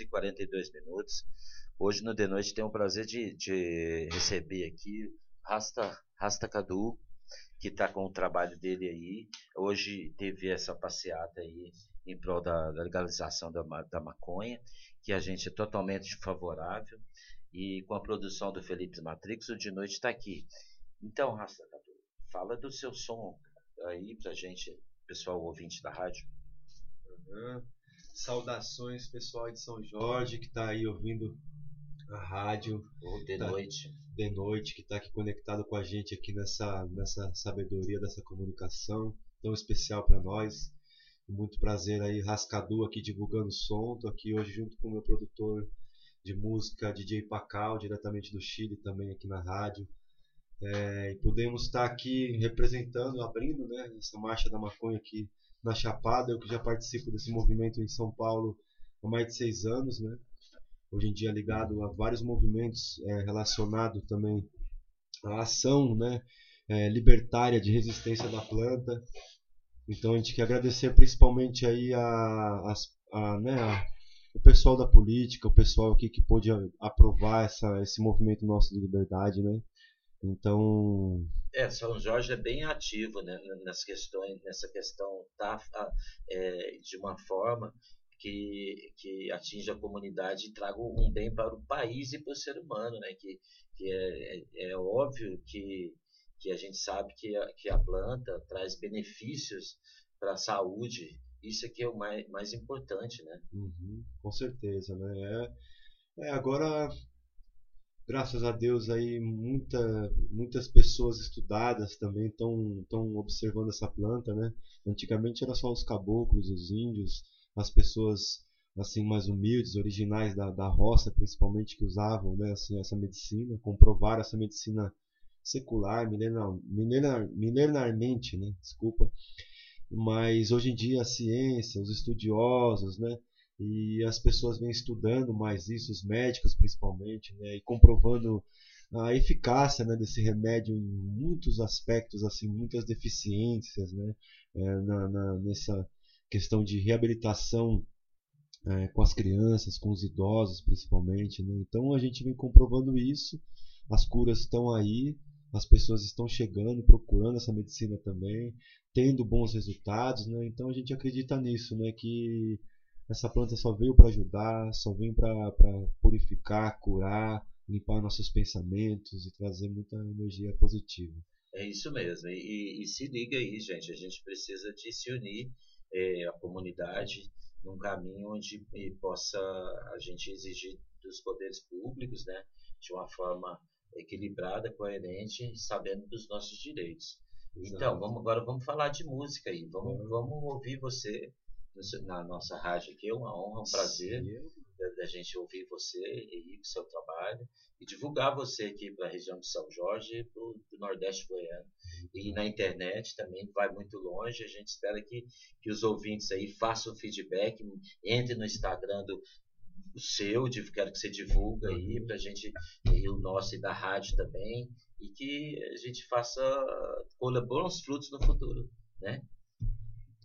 e 42 minutos. Hoje no De Noite tenho o prazer de, de receber aqui Rasta, Rasta Cadu, que está com o trabalho dele aí. Hoje teve essa passeata aí em prol da, da legalização da, da maconha, que a gente é totalmente favorável. E com a produção do Felipe Matrix, o De Noite está aqui. Então, Rasta Cadu, fala do seu som aí pra gente, pessoal ouvinte da rádio. Uhum. Saudações, pessoal de São Jorge que está aí ouvindo a rádio. Ou de tá, noite. De noite, que está aqui conectado com a gente aqui nessa, nessa sabedoria dessa comunicação tão especial para nós. Muito prazer aí, Rascadu aqui divulgando som. Tô aqui hoje junto com o meu produtor de música, DJ Pacal, diretamente do Chile, também aqui na rádio. É, e podemos estar aqui representando, abrindo né, essa marcha da maconha aqui na Chapada, eu que já participo desse movimento em São Paulo há mais de seis anos, né? Hoje em dia ligado a vários movimentos é, relacionados também à ação, né? É, libertária de resistência da planta. Então a gente quer agradecer principalmente aí a, a, a, né, a, o pessoal da política, o pessoal aqui que pôde aprovar essa, esse movimento nosso de liberdade, né? Então. É, São Jorge é bem ativo né, nessa, questões, nessa questão tá, é, de uma forma que, que atinja a comunidade e traga um bem para o país e para o ser humano, né? Que, que é, é, é óbvio que, que a gente sabe que a, que a planta traz benefícios para a saúde. Isso aqui é o mais, mais importante, né? Uhum, com certeza, né? É, é, agora graças a Deus aí muita, muitas pessoas estudadas também estão observando essa planta, né? Antigamente era só os caboclos, os índios, as pessoas assim mais humildes, originais da, da roça, principalmente que usavam, né, assim, essa medicina, comprovaram essa medicina secular, milenar, milenar, milenarmente, né? Desculpa. Mas hoje em dia a ciência, os estudiosos, né, e as pessoas vêm estudando mais isso, os médicos principalmente, né, e comprovando a eficácia né, desse remédio em muitos aspectos, assim, muitas deficiências, né, é, na, na, nessa questão de reabilitação é, com as crianças, com os idosos principalmente. Né? Então a gente vem comprovando isso, as curas estão aí, as pessoas estão chegando, procurando essa medicina também, tendo bons resultados, né? então a gente acredita nisso, né? que essa planta só veio para ajudar, só veio para purificar, curar, limpar nossos pensamentos e trazer muita energia positiva. É isso mesmo. E, e, se liga aí, gente. A gente precisa de se unir é, a comunidade num caminho onde possa a gente exigir dos poderes públicos, né, de uma forma equilibrada, coerente, sabendo dos nossos direitos. Exato. Então, vamos agora vamos falar de música aí. Vamos, vamos ouvir você na nossa rádio aqui. É uma honra, um prazer da, gente ouvir você e o seu trabalho e divulgar você aqui para a região de São Jorge e para o Nordeste Goiano. E na internet também vai muito longe. A gente espera que, que os ouvintes aí façam feedback, entre no Instagram do, o seu, quero que você divulga aí para a gente, e o nosso e da rádio também, e que a gente faça, colha bons frutos no futuro, né?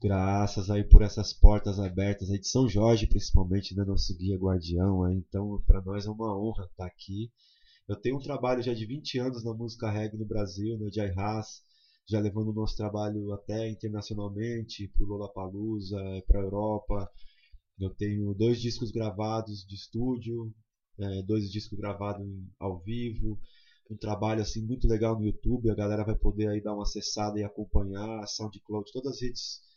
Graças aí por essas portas abertas aí de São Jorge, principalmente, né, nosso guia guardião. Aí. Então, para nós é uma honra estar aqui. Eu tenho um trabalho já de 20 anos na música reggae no Brasil, no Jai Haas, já levando o nosso trabalho até internacionalmente, para o Lollapalooza, para a Europa. Eu tenho dois discos gravados de estúdio, é, dois discos gravados ao vivo, um trabalho assim muito legal no YouTube. A galera vai poder aí dar uma acessada e acompanhar a SoundCloud, todas as redes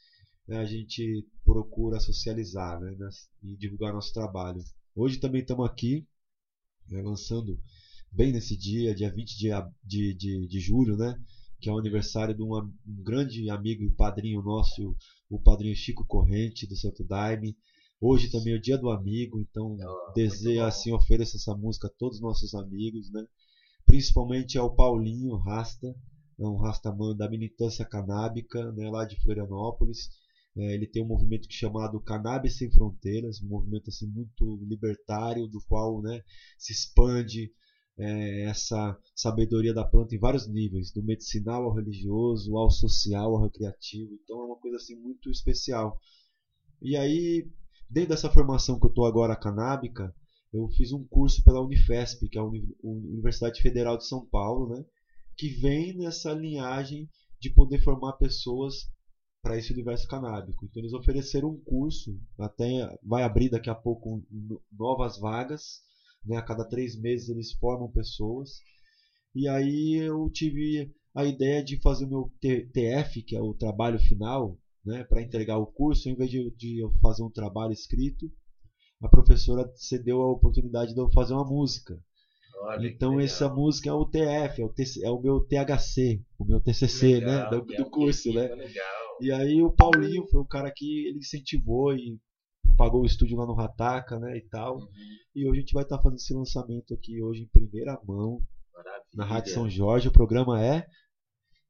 né, a gente procura socializar né, e divulgar nosso trabalho. Hoje também estamos aqui né, lançando bem nesse dia, dia 20 de, de, de, de julho, né, que é o aniversário de um, um, grande amigo e padrinho nosso, o padrinho Chico Corrente, do Santo Daime. Hoje também é o dia do amigo, então oh, desejo assim ofereço essa música a todos os nossos amigos, né? principalmente ao Paulinho Rasta, é um rastaman da militância canábica, né, lá de Florianópolis, é, ele tem um movimento chamado Cannabis Sem Fronteiras, um movimento assim muito libertário, do qual né, se expande é, essa sabedoria da planta em vários níveis, do medicinal ao religioso, ao social, ao recreativo. Então é uma coisa assim muito especial. E aí dentro dessa formação que eu estou agora canábica, eu fiz um curso pela Unifesp, que é a Universidade Federal de São Paulo, né? que vem nessa linhagem de poder formar pessoas para esse universo canábico. Então eles ofereceram um curso, até vai abrir daqui a pouco novas vagas, né? a cada três meses eles formam pessoas. E aí eu tive a ideia de fazer o meu TF, que é o trabalho final, né? para entregar o curso, em vez de, de eu fazer um trabalho escrito, a professora cedeu a oportunidade de eu fazer uma música. Olha, então essa música é o TF, é o, TC, é o meu THC, o meu TCC, né, legal, né, do, do curso, né. Legal. E aí o Paulinho foi o cara que ele incentivou e pagou o estúdio lá no Rataca, né, e tal. Uhum. E hoje a gente vai estar tá fazendo esse lançamento aqui hoje em primeira mão Maravilha. na Rádio São Jorge. O programa é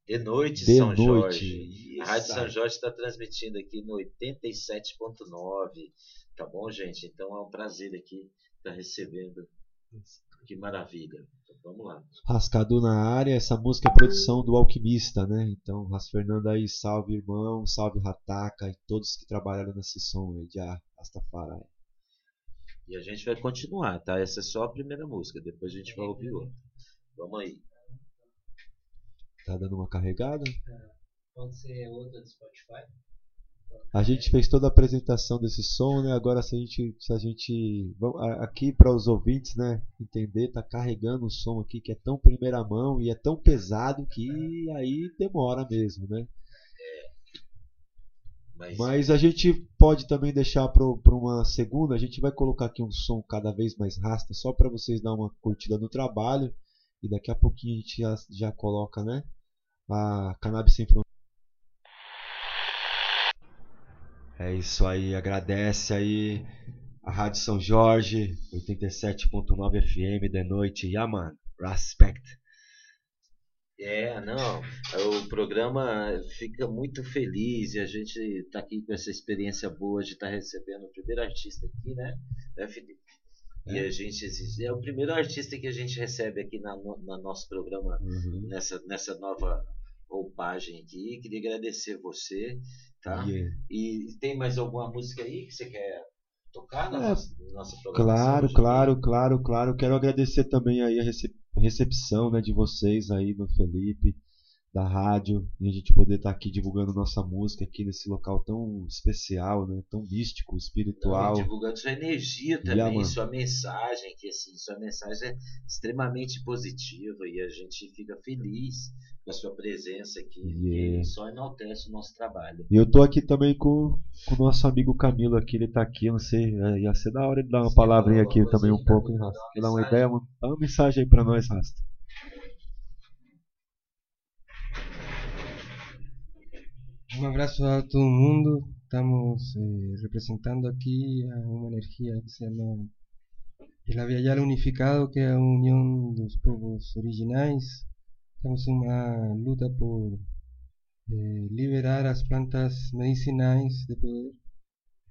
de noite, de São noite. Jorge. A Rádio São Jorge está transmitindo aqui no 87.9. Tá bom, gente? Então é um prazer aqui estar tá recebendo. Que maravilha. Então, vamos lá. Rascadu na área, essa música é produção do Alquimista, né? Então, Ras Fernando aí, salve irmão, salve Rataca e todos que trabalharam nesse som aí de Rastafari. E a gente vai continuar, tá? Essa é só a primeira música, depois a gente vai ouvir outra. Vamos aí. Tá dando uma carregada? É, pode ser outra do Spotify. A gente fez toda a apresentação desse som, né? Agora se a gente, se a gente aqui para os ouvintes, né, entender, tá carregando um som aqui que é tão primeira mão e é tão pesado que aí demora mesmo, né? Mas, Mas a gente pode também deixar para uma segunda. A gente vai colocar aqui um som cada vez mais rasta, só para vocês dar uma curtida no trabalho. E daqui a pouquinho a gente já, já coloca, né? A Cannabis Sem Fronteiras. É isso aí, agradece aí a Rádio São Jorge, 87.9 FM de noite. Yaman, respect. É, não, o programa fica muito feliz e a gente está aqui com essa experiência boa de estar tá recebendo o primeiro artista aqui, né, né Felipe? É. E a gente é o primeiro artista que a gente recebe aqui na, no nosso programa uhum. nessa, nessa nova roupagem aqui. Queria agradecer você, tá? Yeah. E tem mais alguma música aí que você quer tocar na é, nossa, nossa Claro, claro, claro, claro. Quero agradecer também aí a recepção né, de vocês aí no Felipe da rádio e a gente poder estar aqui divulgando nossa música aqui nesse local tão especial, né? Tão místico, espiritual. Não, divulgando sua energia também, sua mensagem, que assim, sua mensagem é extremamente positiva e a gente fica feliz com a sua presença aqui, yeah. só enaltece o nosso trabalho. E eu tô aqui também com, com o nosso amigo Camilo aqui, ele tá aqui, não sei, é, ia ser da hora ele dar uma Sim, palavrinha aqui também um pouco, hein, Rasta? Dar uma ideia, uma, dá uma mensagem aí pra nós, Rasta. Un abrazo a todo el mundo. Estamos eh, representando aquí a una energía que se llama el Aviala Unificado, que es la unión dos povos originais. Estamos en una luta por eh, liberar las plantas medicinais de poder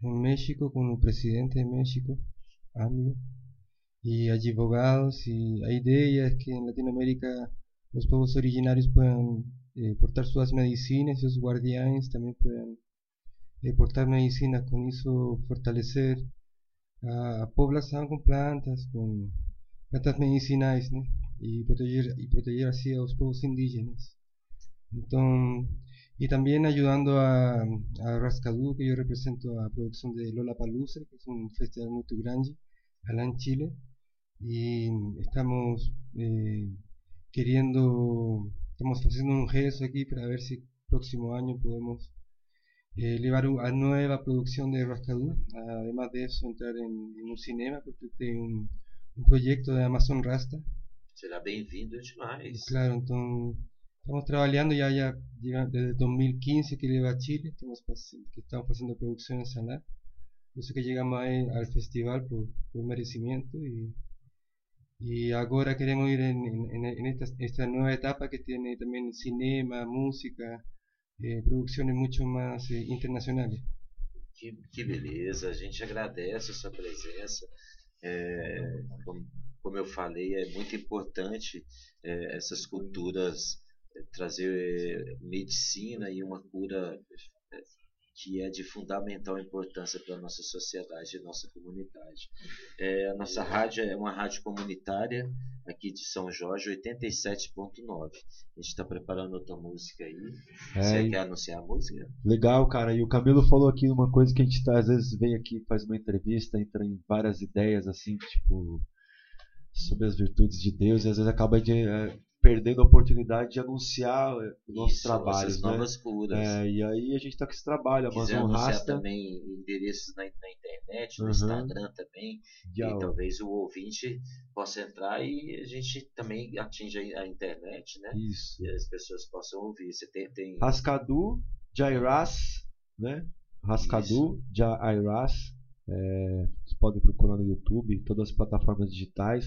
en México con el presidente de México, AMLO, y advogados. Y la idea es que en Latinoamérica los pueblos originarios puedan eh, portar sus medicinas y los guardianes también puedan eh, portar medicinas, con eso fortalecer a, población con plantas, con plantas medicinales, y proteger y proteger así a los pueblos indígenas. Entonces, y también ayudando a, a Rascadú, que yo represento a producción de Lola Palusa, que es un festival muy grande, acá en Chile, y estamos eh, queriendo Estamos haciendo un gesto aquí para ver si próximo año podemos eh, llevar a nueva producción de Rascadú. Además de eso, entrar en, un cinema, porque tengo un, proyecto de Amazon Rasta. Será bem-vindo demais. Claro, entonces estamos trabajando ya, ya desde 2015 que lleva a Chile, estamos, que estamos haciendo producciones allá. Por eso que llegamos al festival por, por merecimiento y y ahora queremos ir en, en, esta, esta, etapa que tiene también cinema, música, eh, muito mais eh, internacionais. Que, que, beleza, a gente agradece a sua presença. É, como, como, eu falei, é muito importante é, essas culturas é, trazer medicina e uma cura que é de fundamental importância para a nossa sociedade e nossa comunidade. É, a nossa rádio é uma rádio comunitária aqui de São Jorge, 87.9. A gente está preparando outra música aí. É, Você e- quer anunciar a música? Legal, cara. E o Camilo falou aqui uma coisa que a gente tá, às vezes vem aqui, faz uma entrevista, entra em várias ideias, assim, tipo, sobre as virtudes de Deus, e às vezes acaba de, é, perdendo a oportunidade de anunciar é, os nossos Isso, trabalhos, essas né? novas curas. É, e aí a gente tá com esse trabalho, Amazon anunciar Rasta, também endereços na, na internet, no Uhum. Instagram também, e a- e talvez o ouvinte possa entrar e a gente também atinja a internet, né? isso. E as pessoas possam ouvir. Você tem, tem Rascadu, Jairas, né? Rascadu, Jairas. É, vocês podem procurar no YouTube, todas as plataformas digitais.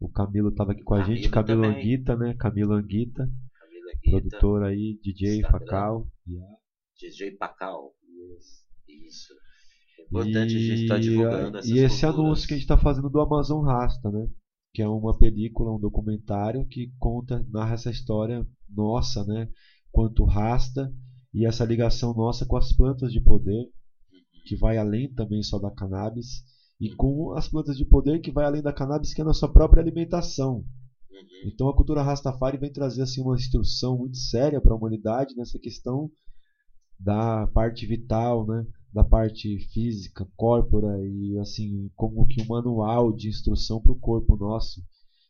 O Camilo estava aqui com a gente, Camilo Camilo também. Anguita, né? Camilo Anguita, Camila Guita, produtor aí, DJ, Instagram. Facal. Yeah. DJ Pacal. Isso. É importante a gente estar E, divulgando essas e esse culturas. anúncio que a gente está fazendo do Amazon Rasta, né? Que é uma película, um documentário que conta, narra essa história nossa, né? Quanto Rasta e essa ligação nossa com as plantas de poder, que vai além também só da cannabis, e com as plantas de poder que vai além da cannabis, que é a nossa própria alimentação. Uhum. Então a cultura Rastafari vem trazer assim uma instrução muito séria para a humanidade nessa questão da parte vital, né? Da parte física, corpora e assim como que um manual de instrução para o corpo nosso,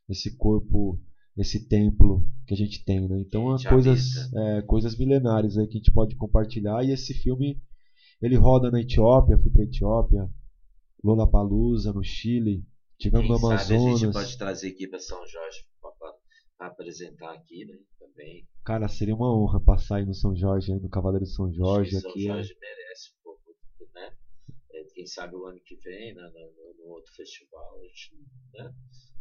esse corpo, esse templo que a gente tem, né? Então as gente coisas, é, coisas milenares aí que a gente pode compartilhar e esse filme ele roda na Etiópia, fui para Etiópia, Lollapalooza no Chile, tivemos Quem no sabe a gente Amazonas. pode trazer aqui para São Jorge para apresentar aqui, né? Também. Cara, seria uma honra passar aí no São Jorge, aí no Cavaleiro de São Jorge. São aqui, é- Jorge merece um pouco, né? É, Quem sabe o ano que vem, né, no, no outro festival, a gente, né?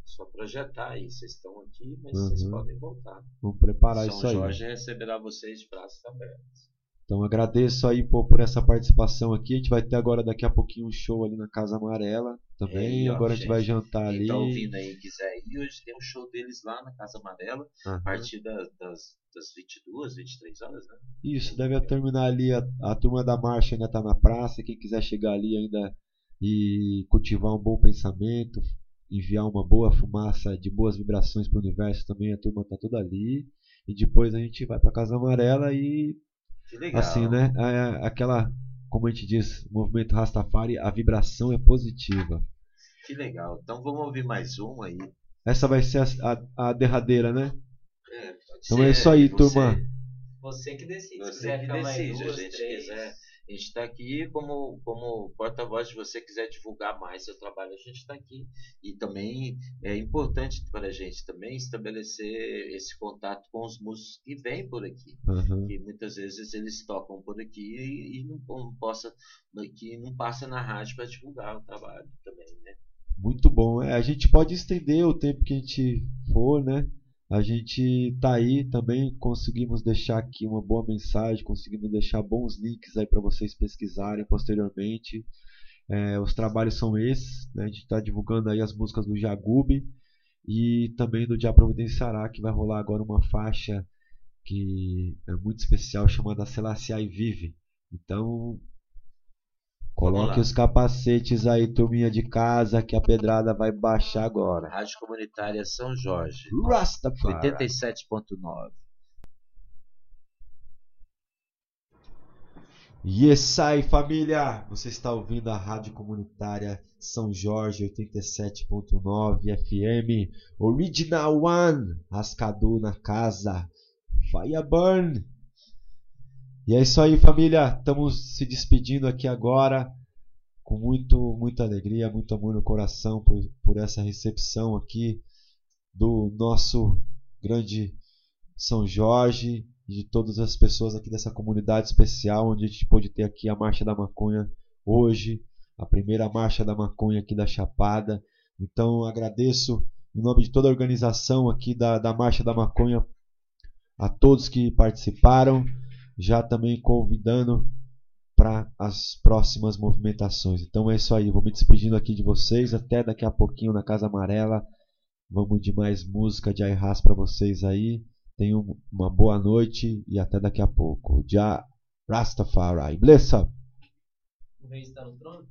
Só projetar aí. Vocês estão aqui, mas vocês Uhum. podem voltar. Vamos preparar São isso aí. Jorge receberá vocês de braços abertos. Então agradeço aí pô, por essa participação aqui. A gente vai ter agora daqui a pouquinho um show ali na Casa Amarela também. Ó, agora a gente gente, vai jantar Quem ali. tá ouvindo aí quiser ir, hoje tem um show deles lá na Casa Amarela, a Aham. partir da- das, das 22, 23 horas, né? Isso, deve terminar ali. A, a turma da marcha ainda está na praça. Quem quiser chegar ali ainda e cultivar um bom pensamento, enviar uma boa fumaça de boas vibrações para o universo também, a turma está toda ali. E depois a gente vai para Casa Amarela e. assim, né? é Aquela, como a gente diz, movimento Rastafari, a vibração é positiva. Que legal. Então vamos ouvir mais um aí. Essa vai ser a, a- a derradeira, né? É, pode Então ser, é isso aí, você- turma. Você que decide. Se Você que decide, duas, a gente três. quiser. A gente está aqui como, como porta-voz, se você quiser divulgar mais seu trabalho, a gente está aqui. E também é importante para a gente também estabelecer esse contato com os músicos que vêm por aqui. Aham. que muitas vezes eles tocam por aqui e, e não, não possa que não passa na rádio para divulgar o trabalho também, né? Muito bom. É, a gente pode estender o tempo que a gente for, né? A gente tá aí também, conseguimos deixar aqui uma boa mensagem, conseguimos deixar bons links aí para vocês pesquisarem posteriormente. É, os trabalhos são esses, né? A gente está divulgando aí as músicas do Jagube e também do Dia Providenciará, que vai rolar agora uma faixa que é muito especial chamada Selassie Vive. Então, Coloque os capacetes aí, turminha de casa, que a pedrada vai baixar agora. Rádio Comunitária São Jorge, Rastafari. 87.9. Yes, aí família! Você está ouvindo a Rádio Comunitária São Jorge 87.9 FM, Original One, Rascadu na casa, Fire Burn. E é isso aí, família. Estamos se despedindo aqui agora com muito, muita alegria, muito amor no coração por, por essa recepção aqui do nosso grande São Jorge e de todas as pessoas aqui dessa comunidade especial, onde a gente pôde ter aqui a Marcha da Maconha hoje, a primeira Marcha da Maconha aqui da Chapada. Então agradeço em nome de toda a organização aqui da, da Marcha da Maconha a todos que participaram, já também convidando para as próximas movimentações. Então é isso aí, vou me despedindo aqui de vocês, até daqui a pouquinho na Casa Amarela. Vamos de mais música de Airras para vocês aí. Tenham uma boa noite e até daqui a pouco. Já Rastafari. Bless up. O rei está no trono?